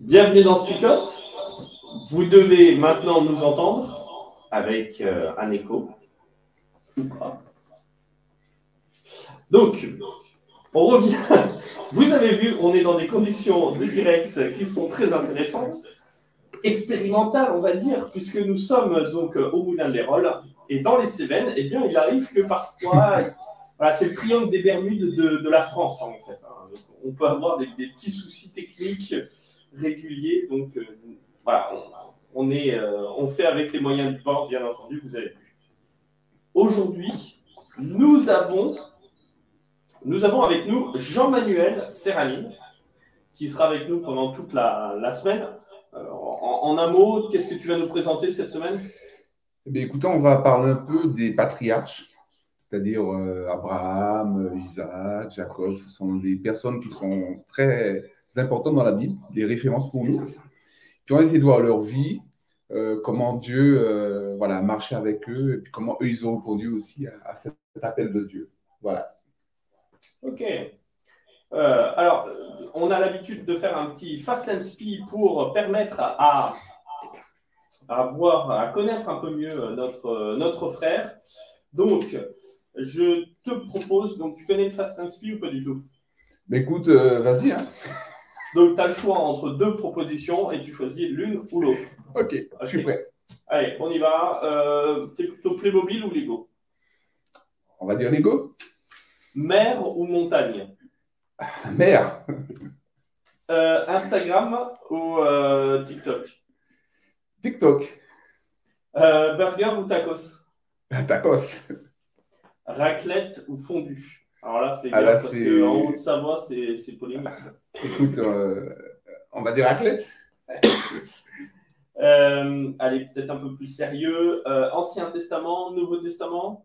Bienvenue dans Speakot. Vous devez maintenant nous entendre avec euh, un écho. Donc, on revient. Vous avez vu, on est dans des conditions de direct qui sont très intéressantes, expérimentales, on va dire, puisque nous sommes donc euh, au Moulin de l'Hérole. Et dans les Cévennes, eh bien, il arrive que parfois, c'est le triangle des Bermudes de, la France, en fait. Hein. on peut avoir des petits soucis techniques régulier. Donc euh, voilà, on, est, euh, on fait avec les moyens du port, bien entendu, vous avez vu. Aujourd'hui, nous avons, nous avons avec nous Jean-Manuel Serraline, qui sera avec nous pendant toute la, semaine. Euh, en, un mot, qu'est-ce que tu vas nous présenter cette semaine? Eh écoutez, on va parler un peu des patriarches, c'est-à-dire Abraham, Isaac, Jacob. Ce sont des personnes qui sont très importantes dans la Bible, des références pour nous. Puis on va essayer de voir leur vie, euh, comment Dieu euh, voilà, marchait avec eux, et puis comment eux, ils ont répondu aussi à, cet appel de Dieu. Voilà. Ok. Euh, alors, on a l'habitude de faire un petit fast and speed pour permettre à, à, voir, à connaître un peu mieux notre, notre frère. Donc, je te propose, donc tu connais le fast and speed ou pas du tout? Écoute, vas-y. Hein. Donc, tu as le choix entre deux propositions et tu choisis l'une ou l'autre. Ok, je suis prêt. Allez, on y va. Euh, tu es plutôt Playmobil ou Lego? On va dire Lego. Mer ou montagne? Mer. Euh, Instagram ou euh, TikTok? TikTok. burger ou tacos? Tacos. Raclette ou fondue? Alors là, c'est ah parce qu'en haut de Savoie, c'est polémique. Écoute, euh, on va dire athlète. euh, allez, peut-être un peu plus sérieux. Euh, Ancien Testament, Nouveau Testament?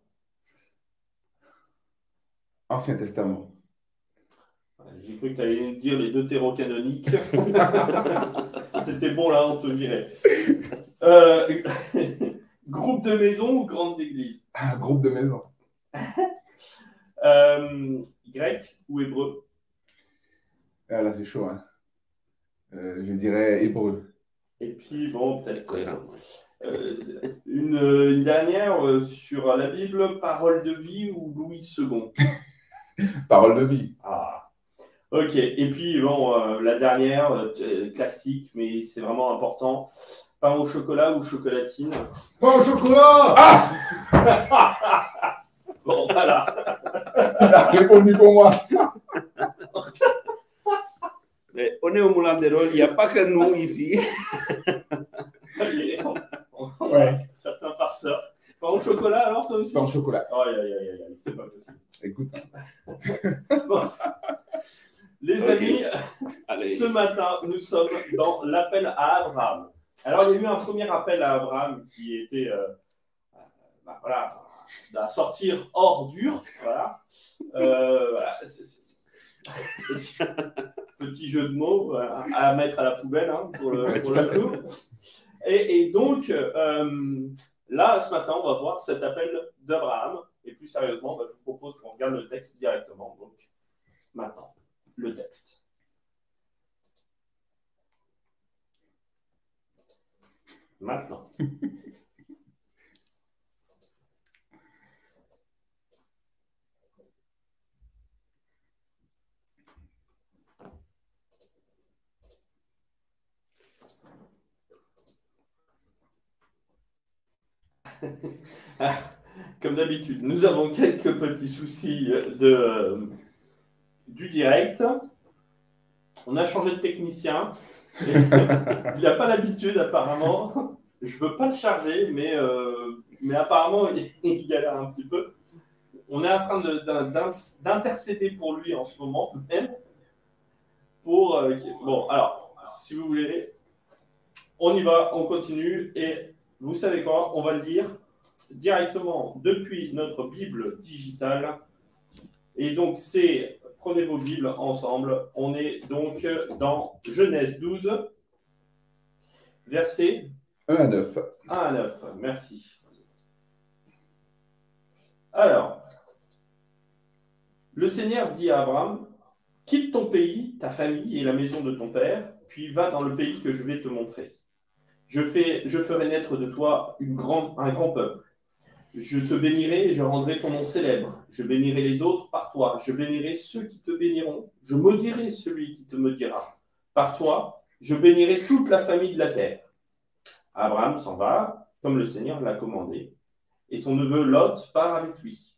Ancien Testament. J'ai cru que tu allais nous dire les deux terreaux canoniques. C'était bon, là, on te virait. Groupe de maison ou grandes églises? Ah, Groupe de maison. Euh, grec ou hébreu? Ah, Là, c'est chaud. Hein. Euh, je dirais hébreu. Et puis, bon, peut-être euh, une, dernière sur la Bible, parole de vie ou Louis II Parole de vie. Ah. Ok, et puis bon, euh, la dernière, euh, classique, mais c'est vraiment important. Pain au chocolat ou chocolatine? Pain au chocolat Ah Bon, voilà. Il a répondu pour moi. Mais on est au Moulin des Rôles, il n'y a pas que nous ici. Ouais. Certains farceurs. Pain au chocolat alors, toi aussi Pain au chocolat. Oh, aïe, aïe, aïe, aïe, aïe, c'est pas possible. Écoute, Les Ok. amis, Allez. ce matin, nous sommes dans l'appel à Abraham. Alors, il y a eu un premier appel à Abraham qui était euh, euh, bah, voilà, à sortir hors dur. Voilà. Euh, voilà, Petit, petit jeu de mots voilà, à mettre à la poubelle hein, pour le, Ouais, pour coup. Et, et donc, euh, là, ce matin, on va voir cet appel d'Abraham. Et plus sérieusement, bah, je vous propose qu'on regarde le texte directement. Donc, maintenant, le texte. Maintenant. Comme d'habitude, nous avons quelques petits soucis de, euh, du direct. On a changé de technicien. il n'a pas l'habitude, apparemment. Je ne veux pas le charger, mais, euh, mais apparemment, il, galère un petit peu. On est en train de- d'in- d'in- d'intercéder pour lui en ce moment, même. Pour, euh, bon, alors, si vous voulez, on y va, on continue. Et vous savez quoi On va le dire directement depuis notre Bible digitale. Et donc, c'est, prenez vos Bibles ensemble. On est donc dans Genèse 12, verset 1 à 9. 1 à 9. Merci. Alors, le Seigneur dit à Abraham, quitte ton pays, ta famille et la maison de ton père, puis va dans le pays que je vais te montrer. Je, ferai naître de toi un grand peuple. Je te bénirai et je rendrai ton nom célèbre. Je bénirai les autres par toi. Je bénirai ceux qui te béniront. Je maudirai celui qui te maudira. Par toi, je bénirai toute la famille de la terre. Abraham s'en va, comme le Seigneur l'a commandé, et son neveu Lot part avec lui.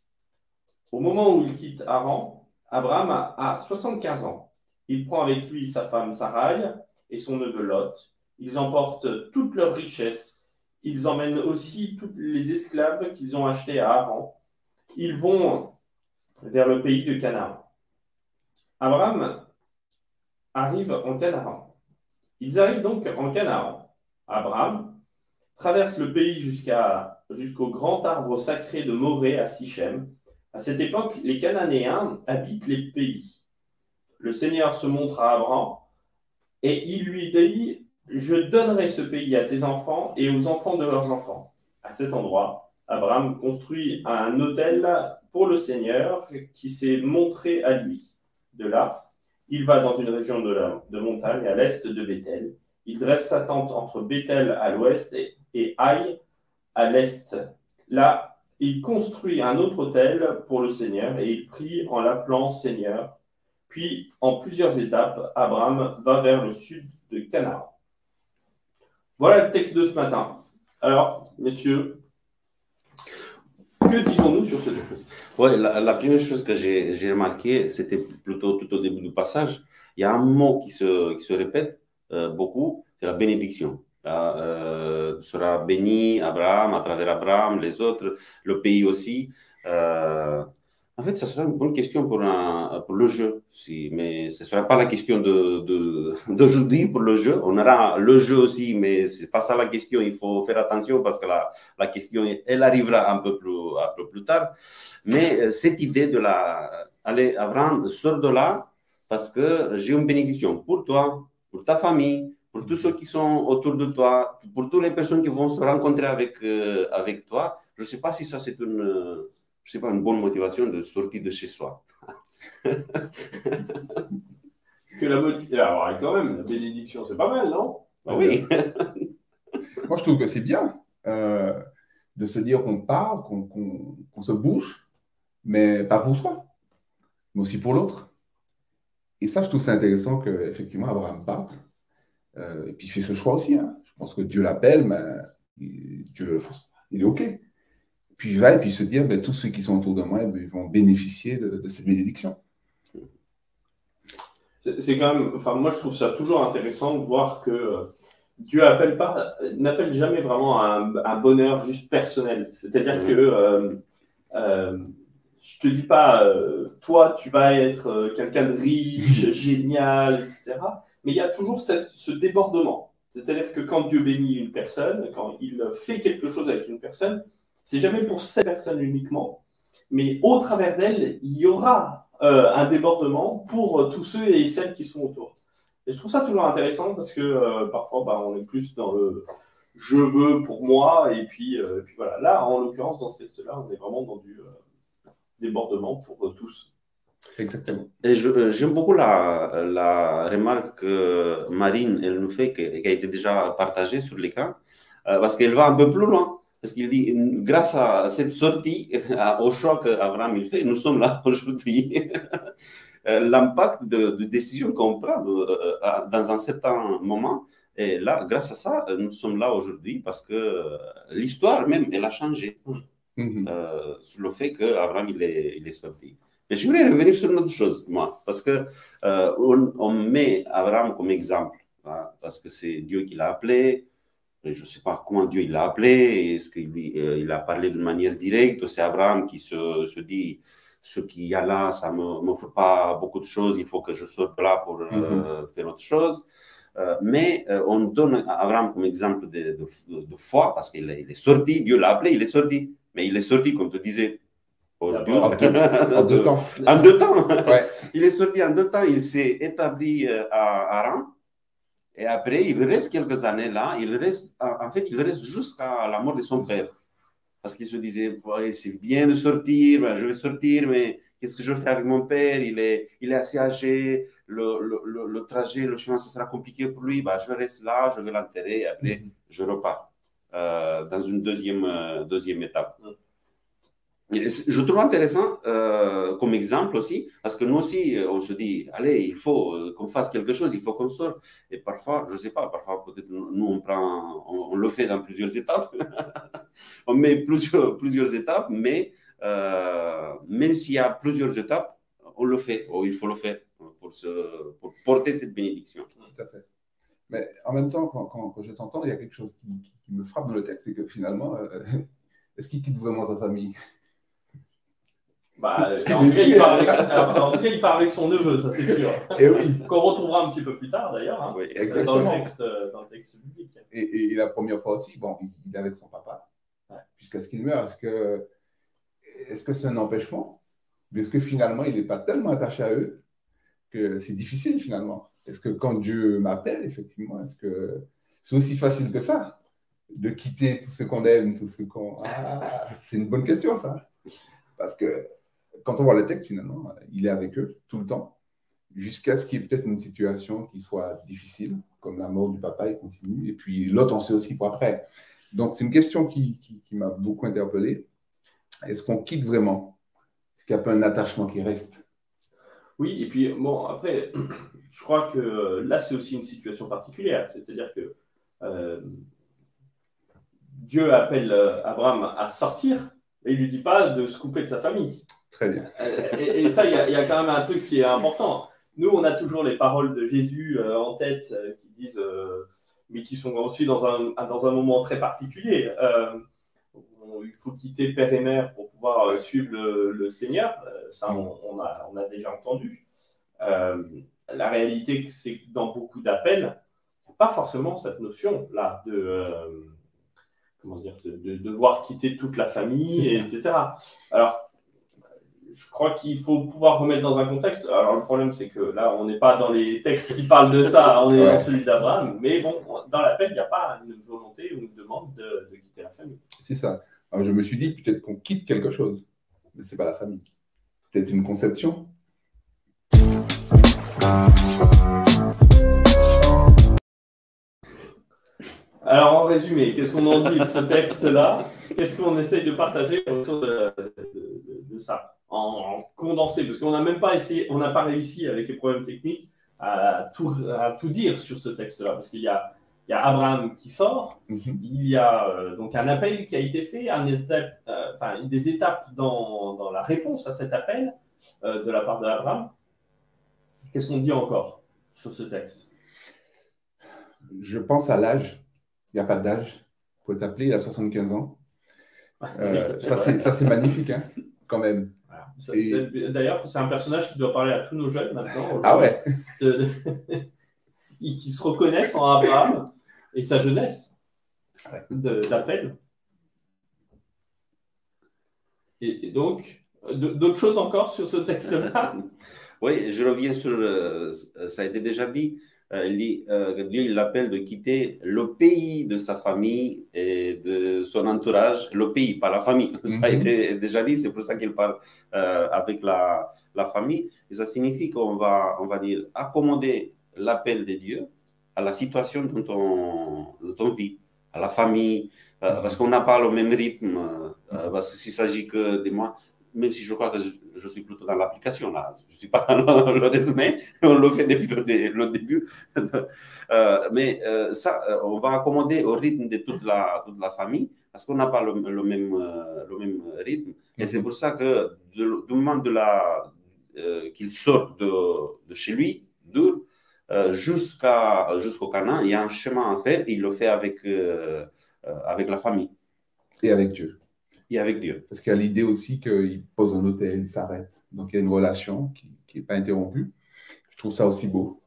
Au moment où il quitte Haran, Abraham a, a 75 ans. Il prend avec lui sa femme Sarai et son neveu Lot. Ils emportent toutes leurs richesses. Ils emmènent aussi tous les esclaves qu'ils ont achetés à Haran. Ils vont vers le pays de Canaan. Abraham arrive en Canaan. Ils arrivent donc en Canaan. Abraham traverse le pays jusqu'à, jusqu'au grand arbre sacré de Morée à Sichem. À cette époque, les Cananéens habitent les pays. Le Seigneur se montre à Abraham et il lui dit Je donnerai ce pays à tes enfants et aux enfants de leurs enfants. À cet endroit, Abraham construit un autel pour le Seigneur qui s'est montré à lui. De là, il va dans une région de, montagne à l'est de Bethel. Il dresse sa tente entre Bethel à l'ouest et, et à l'est. Là, il construit un autre autel pour le Seigneur et il prie en l'appelant Seigneur. Puis, en plusieurs étapes, Abraham va vers le sud de Canaan. Voilà le texte de ce matin. Alors, messieurs, que disons-nous sur ce texte? Ouais, la, première chose que j'ai remarqué, c'était plutôt tout au début du passage. Il y a un mot qui se, qui se répète euh, beaucoup, c'est la bénédiction. Là, euh, sera béni Abraham, à travers Abraham, les autres, le pays aussi. Euh, en fait, ça sera une bonne question pour, le jeu, si, mais ce ne sera pas la question d'aujourd'hui de, d'aujourd'hui pour le jeu. On aura le jeu aussi, mais ce n'est pas ça la question. Il faut faire attention parce que la, la question, elle arrivera un peu plus, un peu plus tard. Mais euh, cette idée de la. Allez, Abraham, sors de là parce que j'ai une bénédiction pour toi, pour ta famille, pour tous ceux qui sont autour de toi, pour toutes les personnes qui vont se rencontrer avec, euh, avec toi. Je ne sais pas si ça, c'est une, je sais pas, une bonne motivation de sortir de chez soi. Que la moti- Alors, quand même, la bénédiction, c'est pas mal, non? Ah oui, Moi, je trouve que c'est bien euh, de se dire qu'on parle, qu'on qu'on- qu'on se bouge, mais pas pour soi, mais aussi pour l'autre. Et ça, je trouve ça intéressant qu'effectivement, Abraham parte. Euh, et puis, il fait ce choix aussi. Hein. Je pense que Dieu l'appelle, mais Dieu, il est OK. Puis il va et puis il se dit, ben, tous ceux qui sont autour de moi ben, ils vont bénéficier de, cette bénédiction. C'est quand même, enfin, moi je trouve ça toujours intéressant de voir que euh, Dieu appelle pas, n'appelle jamais vraiment un, un, bonheur juste personnel. C'est-à-dire que euh, euh, je te dis pas, euh, toi, tu vas être euh, quelqu'un de riche, génial, etc. Mais il y a toujours cette, ce débordement. C'est-à-dire que quand Dieu bénit une personne, quand il fait quelque chose avec une personne, c'est jamais pour cette personne uniquement, mais au travers d'elle, il y aura euh, un débordement pour tous ceux et celles qui sont autour. Et je trouve ça toujours intéressant parce que parfois, bah, on est plus dans le je veux pour moi, et puis, voilà. Là, en l'occurrence, dans ce texte-là, on est vraiment dans du débordement pour euh, tous. Exactement. Et euh, j'aime beaucoup la, remarque que Marine elle nous fait, qui, a été déjà partagée sur l'écran, euh, parce qu'elle va un peu plus loin. Parce qu'il dit, grâce à cette sortie, au choix qu'Abraham il fait, nous sommes là aujourd'hui. L'impact de, de décision qu'on prend dans un certain moment, et là, grâce à ça, nous sommes là aujourd'hui parce que l'histoire même, elle a changé. Mhm. Euh, sur le fait qu'Abraham, il est, il est sorti. Mais je voulais revenir sur une autre chose, moi, parce que euh, on, met Abraham comme exemple, hein, parce que c'est Dieu qui l'a appelé. Je ne sais pas comment Dieu il l'a appelé, est-ce qu'il euh, il a parlé d'une manière directe, c'est Abraham qui se, se, dit ce qu'il y a là, ça ne m'offre pas beaucoup de choses, il faut que je sorte là pour mhm. faire autre chose. mais on donne Abraham comme exemple de, de, foi parce qu'il est, est sorti, Dieu l'a appelé, il est sorti. Mais il est sorti, comme te disais, en, deux, temps. En deux temps. Il est sorti en deux temps. Il s'est établi euh, à Aran. Et après, il reste quelques années là. Il reste, en fait, il reste jusqu'à la mort de son père. Parce qu'il se disait, c'est bien de sortir, ben, je vais sortir, mais qu'est-ce que je fais avec mon père? Il est, il est assez âgé, le, le, le, trajet, le chemin, ça sera compliqué pour lui. Ben, je reste là, je vais l'enterrer, et après, mm-hmm. je repars. Euh, dans une deuxième, euh, deuxième étape. Je trouve intéressant euh, comme exemple aussi, parce que nous aussi, on se dit, allez, il faut qu'on fasse quelque chose, il faut qu'on sorte. Et parfois, je ne sais pas, parfois peut-être nous, on, le fait dans plusieurs étapes. on met plusieurs, plusieurs étapes, mais même s'il y a plusieurs étapes, on le fait, ou il faut le faire pour, porter cette bénédiction. Tout à fait. Mais en même temps, quand, quand, je t'entends, il y a quelque chose qui, me frappe dans le texte, c'est que finalement, euh, est-ce qu'il quitte vraiment sa famille? Bah, en, tout cas, il part avec, en il part avec son neveu, ça c'est sûr. Et oui. Qu'on retrouvera un petit peu plus tard d'ailleurs, hein, dans, le texte, dans le texte biblique. Et, et, la première fois aussi, bon, il est avec son papa, jusqu'à ce qu'il meure. Est-ce que est-ce que c'est un empêchement? Est-ce que finalement, il n'est pas tellement attaché à eux que c'est difficile finalement? Est-ce que quand Dieu m'appelle, effectivement, est-ce que c'est aussi facile que ça de quitter tout ce qu'on aime, tout ce qu'on. Ah, c'est une bonne question, ça. Parce que quand on voit le texte, finalement, il est avec eux tout le temps, jusqu'à ce qu'il y ait peut-être une situation qui soit difficile, comme la mort du papa, il continue. Et puis l'autre, on sait aussi pour après. Donc, c'est une question qui, m'a beaucoup interpellé. Est-ce qu'on quitte vraiment? Est-ce qu'il n'y a pas un attachement qui reste? Oui, et puis, bon, après, je crois que euh, là, c'est aussi une situation particulière. C'est-à-dire que euh, Dieu appelle euh, Abraham à sortir, et il ne lui dit pas de se couper de sa famille. Très bien. et, ça, il y, a quand même un truc qui est important. Nous, on a toujours les paroles de Jésus en tête qui disent, mais qui sont aussi dans un, dans un moment très particulier. il faut quitter père et mère pour pouvoir suivre le, Seigneur. ça, on, a, on, a, déjà entendu la réalité, c'est que dans beaucoup d'appels, pas forcément cette notion-là de, euh, comment dire, de, devoir quitter toute la famille, etc. Alors, je crois qu'il faut pouvoir remettre dans un contexte. Alors, le problème, c'est que là, on n'est pas dans les textes qui parlent de ça, on est dans celui d'Abraham. Mais bon, dans l'appel, il n'y a pas une volonté ou une demande de, quitter la famille. C'est ça. Alors, je me suis dit peut-être qu'on quitte quelque chose, mais ce n'est pas la famille. Peut-être une conception. Alors, en résumé, qu'est-ce qu'on en dit de ce texte-là? Qu'est-ce qu'on essaye de partager autour de, ça? En, condensé, parce qu'on n'a même pas essayé, on n'a pas réussi avec les problèmes techniques à tout, à tout dire sur ce texte-là, parce qu'il y a, il y a Abraham qui sort, Mhm. il y a euh, donc un appel qui a été fait, un étape, euh, enfin, des étapes dans, dans la réponse à cet appel euh, de la part d'Abraham. Qu'est-ce qu'on dit encore sur ce texte? Je pense à l'âge. Il n'y a pas d'âge. Vous pouvez t'appeler, il a 75 ans. Ça, c'est magnifique, hein, quand même. D'ailleurs, c'est un personnage qui doit parler à tous nos jeunes maintenant. Ah ouais, de- de- qui qui se reconnaissent en Abraham et sa jeunesse Ouais. d'appel. Et, et donc, d'autres choses encore sur ce texte-là? Oui, je reviens sur, euh, ça a été déjà dit, euh, il dit euh, que Dieu l'appelle de quitter le pays de sa famille et de son entourage, le pays, pas la famille. Ça a Mhm. été déjà dit, c'est pour ça qu'il parle euh, avec la, la famille. Et ça signifie qu'on va, on va dire, accommoder l'appel de Dieu à la situation dont on, dont on vit, à la famille, Mhm. parce qu'on n'a pas le même rythme, parce que s'il s'agit que de moi, même si je crois que je, je suis plutôt dans l'application, là, je ne suis pas dans le, résumé, on le fait depuis le, dé- le début. Euh, mais euh, ça, euh, on va accommoder au rythme de toute la, toute la famille, parce qu'on n'a pas le, le même, le même rythme. Et c'est pour ça que de- du moment de la, euh, qu'il sort de, de chez lui, d'Ur, jusqu'à, jusqu'au Canaan, il y a un chemin à faire, et il le fait avec, avec la famille et avec Dieu. Et avec Dieu. Parce qu'il y a l'idée aussi qu'il pose un hôtel, il s'arrête. Donc il y a une relation qui n'est pas interrompue. Je trouve ça aussi beau.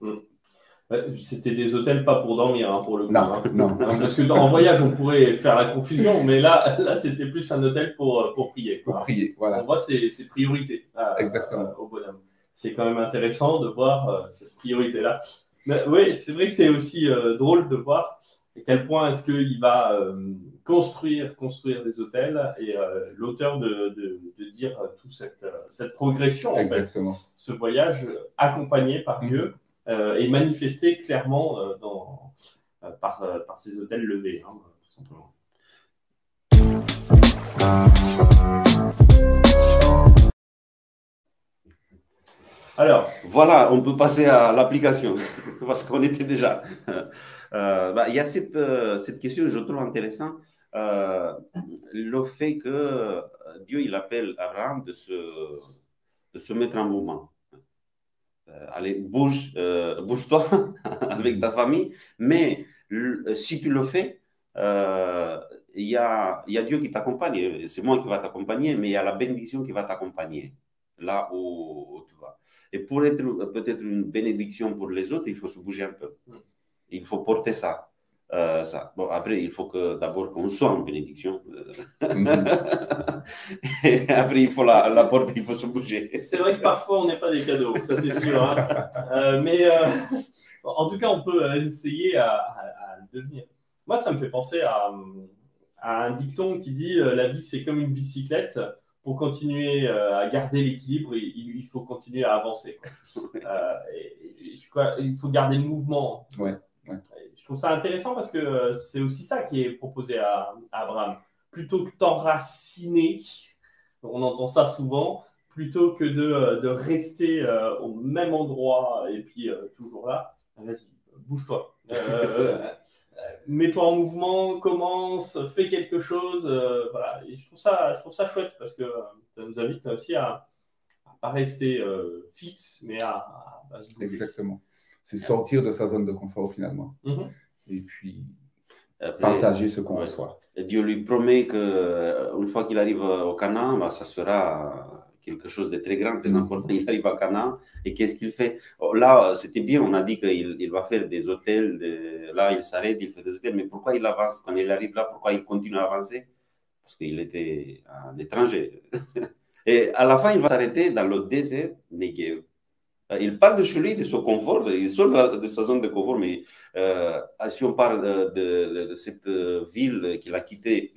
Ouais, C'était des hôtels pas pour dormir, hein, pour le coup. Non, hein. non. Parce que en voyage, on pourrait faire la confusion, mais là, là c'était plus un hôtel pour, pour prier. Pour prier, On voilà. voit ses, ses priorités à- Exactement. à- au bonhomme. C'est quand même intéressant de voir euh, cette priorité-là. Mais oui, c'est vrai que c'est aussi euh, drôle de voir à quel point est-ce qu'il va euh, construire, construire des hôtels et euh, l'auteur de, de, de dire euh, toute cette, euh, cette progression, en fait, ce voyage accompagné par Mhm. Dieu euh, et manifesté clairement euh, dans, euh, par, euh, par ces hôtels levés, hein, tout simplement. Alors, Voilà, on peut passer à l'application, parce qu'on était déjà. Euh, bah, il y a cette, euh, cette question, je trouve intéressant, euh, le fait que Dieu, il appelle Abraham de se, mettre en mouvement. Allez, bouge, bouge-toi avec ta famille, mais si tu le fais, il y, a, Dieu qui t'accompagne. C'est moi qui va t'accompagner, mais il y a la bénédiction qui va t'accompagner là où tu vas. Et pour être peut-être une bénédiction pour les autres, il faut se bouger un peu. Il faut porter ça. Euh, ça. Bon, après, il faut que d'abord qu'on soit une bénédiction. Mhm. Et après, il faut la, la porter, il faut se bouger. c'est vrai que parfois on n'est pas des cadeaux, ça c'est sûr. hein. Euh, mais euh, en tout cas, on peut essayer à, à- à le devenir. Moi, ça me fait penser à, à un dicton qui dit euh, la vie c'est comme une bicyclette. Pour continuer euh, à garder l'équilibre, il, il faut continuer à avancer. quoi. Euh, et- et je crois- il faut garder le mouvement. Ouais, Je trouve ça intéressant parce que euh, c'est aussi ça qui est proposé à, à Abraham. Plutôt que t'enraciner, on entend ça souvent, plutôt que de, euh, rester euh, au même endroit et puis toujours là, vas-y, bouge-toi. Mets-toi en mouvement, commence, fais quelque chose. voilà. Je trouve ça, je trouve ça chouette parce que ça nous invite aussi à ne pas rester fixe, mais à- à se bouger. Exactement. C'est sortir de sa zone de confort finalement. Mhm. Et puis Après, partager ce qu'on Ouais. reçoit. Dieu lui promet qu'une fois qu'il arrive au Canaan, bah, ça sera quelque chose de très grand, très Mhm. important. Il arrive à Canaan et qu'est-ce qu'il fait? Oh, Là, c'était bien, on a dit qu'il il va faire des hôtels. de- Là, il s'arrête, il fait des hôtels. Mais pourquoi il avance? Quand il arrive là, pourquoi il continue à avancer? Parce qu'il était un étranger. et à la fin, il va s'arrêter dans le désert Negev. Il parle de chez lui, de son confort, il sort de, sa zone de confort, mais euh, si on parle de, cette euh, ville qu'il a quittée,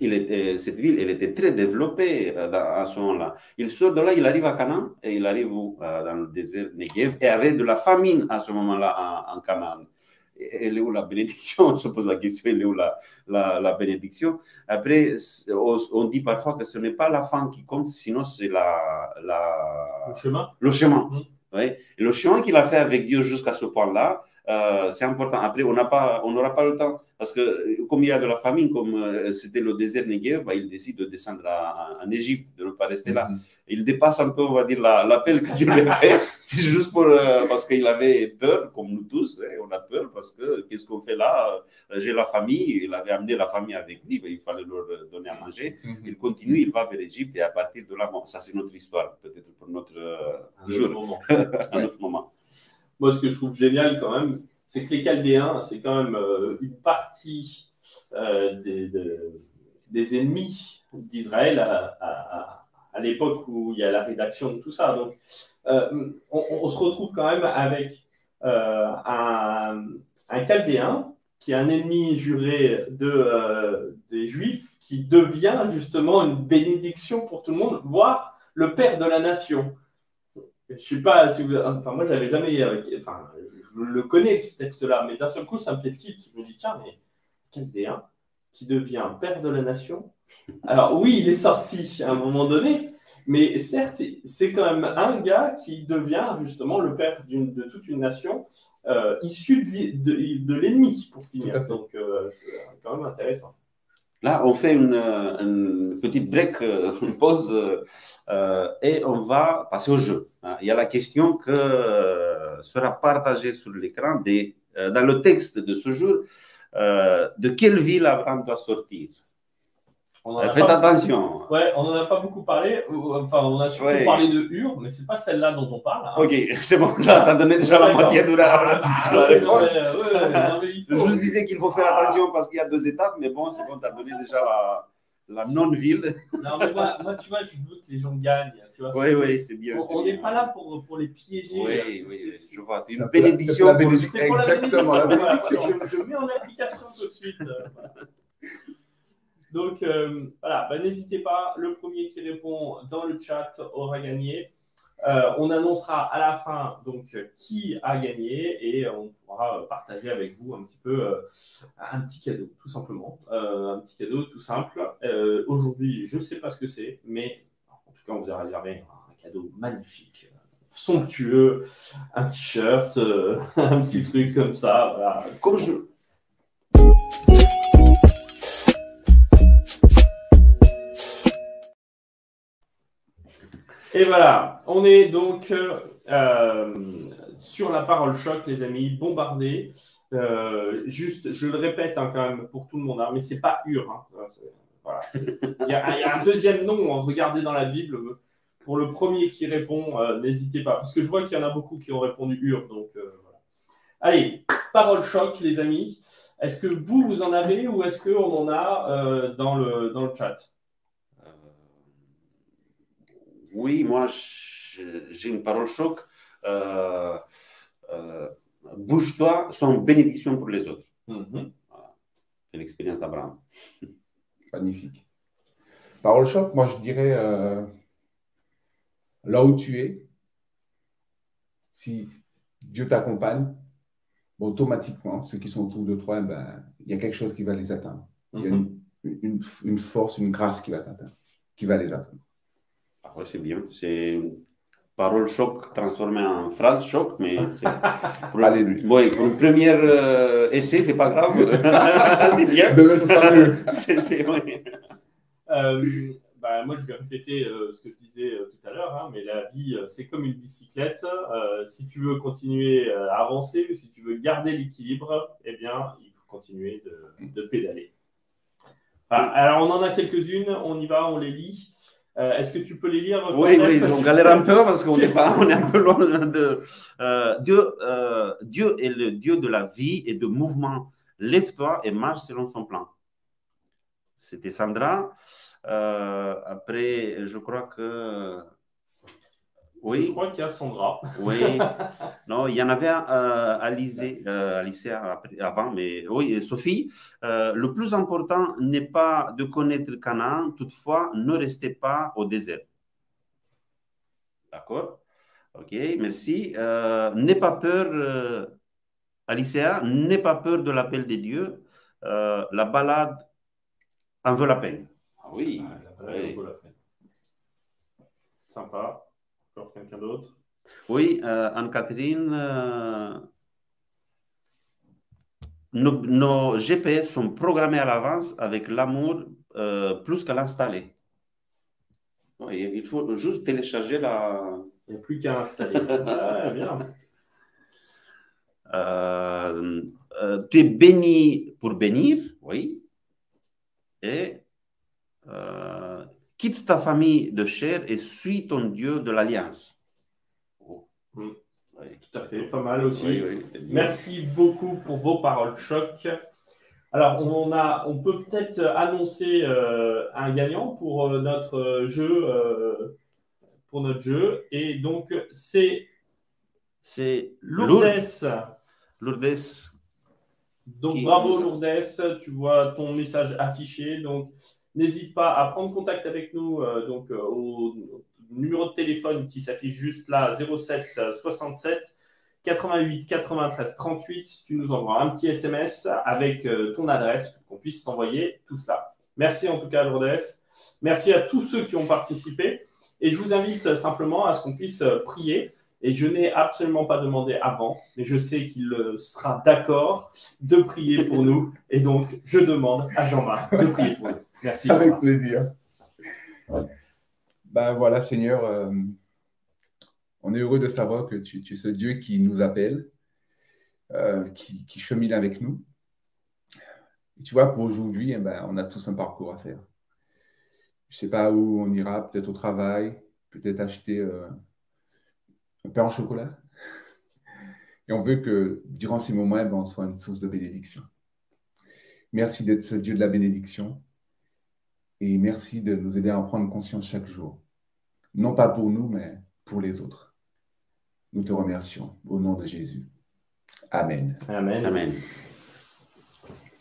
était, cette ville, était très développée euh, à ce moment-là. Il sort de là, il arrive à Canaan, et il arrive Euh, dans le désert Negev, et avec de la famine à ce moment-là en, en Canaan. Elle est où la bénédiction On se pose la question, elle est où la, la, la bénédiction Après, on, on, dit parfois que ce n'est pas la fin qui compte, sinon c'est la, la, Le chemin le chemin. Mm. Oui. Le chemin qu'il a fait avec Dieu jusqu'à ce point-là, euh, c'est important. Après, on n'aura pas le temps parce que euh, comme il y a de la famine, comme euh, c'était le désert Negev, bah, il décide de descendre à- en Égypte, de ne pas rester là. Mhm. Il dépasse un peu, on va dire, la- l'appel que Dieu lui a fait. C'est juste pour, euh, parce qu'il avait peur, comme nous tous, hein, on a peur parce que qu'est-ce qu'on fait là? Euh, J'ai la famille, il avait amené la famille avec lui, bah, il fallait leur donner à manger. Mhm. Il continue, il va vers l'Égypte et à partir de là, bon, ça c'est notre histoire, peut-être pour notre euh, Un jour, moment. un autre moment. Moi, ce que je trouve génial quand même, c'est que les Chaldéens, c'est quand même euh, une partie des, de- des ennemis d'Israël à, à- à- à l'époque où il y a la rédaction de tout ça. Donc, euh, on, se retrouve quand même avec euh, un, un Chaldéen qui est un ennemi juré euh, des Juifs, qui devient justement une bénédiction pour tout le monde, voire le père de la nation. Je suis pas, si vous- enfin moi j'avais jamais, enfin je, le connais ce texte-là, mais d'un seul coup ça me fait tilt. Je me dis tiens mais Chaldéen qui devient père de la nation. Alors oui il est sorti à un moment donné, mais certes c'est quand même un gars qui devient justement le père d'une- de toute une nation euh, issue de, de- de l'ennemi pour finir. Donc euh, c'est quand même intéressant. Là, on fait une, une petite break, euh, une pause, euh, et on va passer au jeu. hein. Il y a la question que sera partagée sur l'écran des- dans le texte de ce jour. Euh, de quelle ville Abraham doit sortir? A Faites pas- attention. Ouais, on n'en a pas beaucoup parlé. Enfin, on a surtout Ouais. parlé de Ur, mais c'est pas celle-là dont on parle. hein. Ok, c'est bon, là, tu as donné déjà la moitié de la, Ah, la euh, Je disais qu'il faut faire attention parce qu'il y a deux étapes, mais bon, c'est bon, tu as donné déjà la, la non-ville. Non, mais moi, moi, tu vois, je veux que les gens gagnent. Tu vois, Oui, oui, c'est bien. On n'est pas là pour, pour les piéger. Oui, C'est- oui, c'est- oui, c'est- je vois. C'est Une la- bénédiction. c'est la pour- bénédiction. C'est pour la Exactement, la bénédiction. bénédiction. Voilà, je, je mets en application tout de suite. euh. Donc, euh, voilà, bah, n'hésitez pas. Le premier qui répond dans le chat aura gagné. Euh, on annoncera à la fin donc euh, qui a gagné et on pourra euh, partager avec vous un petit peu euh, un petit cadeau, tout simplement. Euh, un petit cadeau tout simple. Euh, Aujourd'hui, je ne sais pas ce que c'est, mais en tout cas, on vous a réservé un cadeau magnifique, somptueux, un t-shirt, euh, un petit truc comme ça. Voilà. Comme je, Et voilà, on est donc euh, euh, sur la parole choc, les amis, bombardés. Euh, juste, je le répète hein, quand même pour tout le monde, hein, mais c'est pas Ur. hein. Voilà, Il y, a un deuxième nom, hein, regardez dans la Bible. Pour le premier qui répond, n'hésitez pas, parce que je vois qu'il y en a beaucoup qui ont répondu Ur. Donc, voilà. Allez, parole choc, les amis. Est-ce que vous, vous en avez ou est-ce qu'on en a dans, le, dans le chat Euh, Oui, moi, j'ai une parole choc. Euh, euh, Bouge-toi, une bénédiction pour les autres. Mhm. C'est l'expérience d'Abraham. Magnifique. Parole choc, moi je dirais euh, là où tu es, si Dieu t'accompagne, bon, automatiquement, ceux qui sont autour de toi, ben, il y a quelque chose qui va les atteindre. Il y a Mhm. une, une- une force, une grâce qui va t'atteindre, qui va les atteindre. Ah ouais, c'est bien. C'est parole choc transformée en phrase choc, mais c'est. Pour, Alléluia. Oui, pour le premier euh, essai, c'est pas grave. c'est bien. Demain, ce sera mieux. C'est, c'est, oui. Euh, bah, moi, je vais répéter euh, ce que je disais euh, tout à l'heure, hein, mais la vie, euh, c'est comme une bicyclette. Euh, si tu veux continuer euh, à avancer, ou si tu veux garder l'équilibre, eh bien, il faut continuer de, de pédaler. Alors, on en a quelques-unes, on y va, on les lit. Euh, Est-ce que tu peux les lire Oui, oui, parce on galère un peu parce qu'on est, pas, on est un peu loin de. Euh, Dieu, euh, Dieu est le Dieu de la vie et de mouvement. Lève-toi et marche selon son plan. C'était Sandra. Après, je crois que. Je Oui, crois qu'il y a Sandra. oui. Non, il y en avait euh, Alizé, euh, avant, mais oui, et Sophie. euh, le plus important n'est pas de connaître Canaan, toutefois, ne restez pas au désert. D'accord Ok, merci. Euh, N'aie pas peur. euh, Alicia, n'aie pas peur de l'appel de Dieu. Euh, la balade en veut la peine. Ah oui, la balade en vaut la peine. Sympa. Quelqu'un d'autre? Oui, euh, Anne-Catherine, euh, nos, GPS sont programmés à l'avance avec l'amour plus qu'à l'installer. Il faut juste télécharger la. Il n'y a plus qu'à installer. ah, bien. Euh, euh, tu es béni pour bénir, oui. Et euh, quitte ta famille de chair et suis ton Dieu de l'alliance. Oh. Mm. tout à fait, pas mal aussi. Merci beaucoup pour vos paroles choc. Alors, on, a, on peut peut-être annoncer un gagnant pour notre jeu, pour notre jeu. Et donc, c'est c'est Lourdes. Lourdes. Donc bravo Lourdes, tu vois ton message affiché. Donc n'hésite pas à prendre contact avec nous euh, donc, euh, au numéro de téléphone qui s'affiche juste là 07 67 88 93 38. Tu nous envoies un petit SMS avec euh, ton adresse pour qu'on puisse t'envoyer tout cela. Merci en tout cas Lourdes. Merci à tous ceux qui ont participé. Et je vous invite simplement à ce qu'on puisse prier. Et je n'ai absolument pas demandé avant, mais je sais qu'il sera d'accord de prier pour nous. Et donc, je demande à Jean-Marc de prier pour nous. Merci. Avec plaisir. Ben voilà, Seigneur, euh, on est heureux de savoir que tu, es ce Dieu qui nous appelle, euh, qui, chemine avec nous. Et tu vois, pour aujourd'hui, eh ben, on a tous un parcours à faire. Je ne sais pas où on ira, peut-être au travail, peut-être acheter. Euh, un pain en chocolat. Et on veut que durant ces moments, eh ben, on soit une source de bénédiction. Merci d'être ce Dieu de la bénédiction. Et merci de nous aider à en prendre conscience chaque jour. Non pas pour nous, mais pour les autres. Nous te remercions au nom de Jésus. Amen. Amen. Amen.